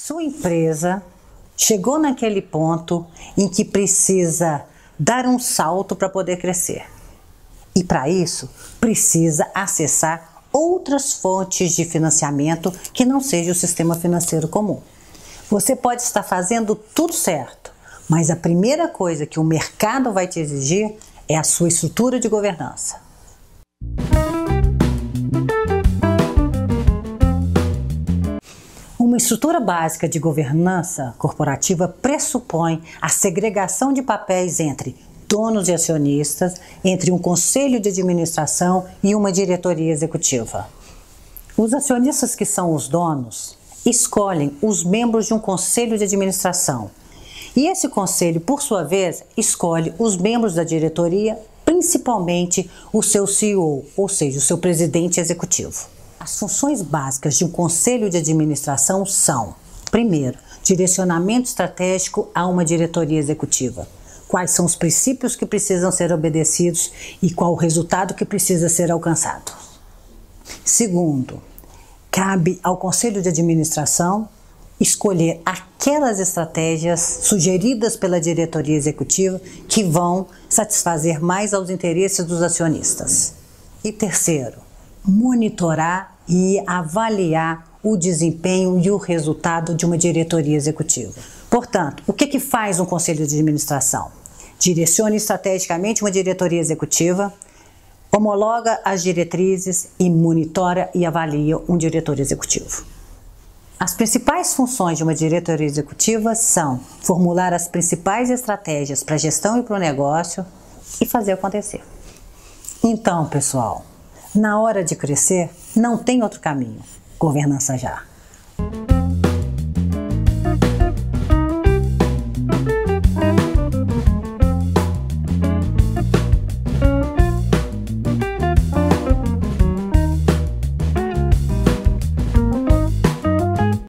Sua empresa chegou naquele ponto em que precisa dar um salto para poder crescer. E para isso, precisa acessar outras fontes de financiamento que não seja o sistema financeiro comum. Você pode estar fazendo tudo certo, mas a primeira coisa que o mercado vai te exigir é a sua estrutura de governança. Estrutura básica de governança corporativa pressupõe a segregação de papéis entre donos e acionistas, entre um conselho de administração e uma diretoria executiva. Os acionistas que são os donos escolhem os membros de um conselho de administração. E esse conselho, por sua vez, escolhe os membros da diretoria, principalmente o seu CEO, ou seja, o seu presidente executivo. As funções básicas de um conselho de administração são: primeiro, direcionamento estratégico a uma diretoria executiva. Quais são os princípios que precisam ser obedecidos e qual o resultado que precisa ser alcançado. Segundo, cabe ao conselho de administração escolher aquelas estratégias sugeridas pela diretoria executiva que vão satisfazer mais aos interesses dos acionistas. E terceiro, monitorar e avaliar o desempenho e o resultado de uma diretoria executiva. Portanto, o que, que faz um conselho de administração? Direciona estrategicamente uma diretoria executiva, homologa as diretrizes e monitora e avalia um diretor executivo. As principais funções de uma diretoria executiva são formular as principais estratégias para a gestão e para o negócio e fazer acontecer. Então, pessoal, na hora de crescer, não tem outro caminho. Governança já.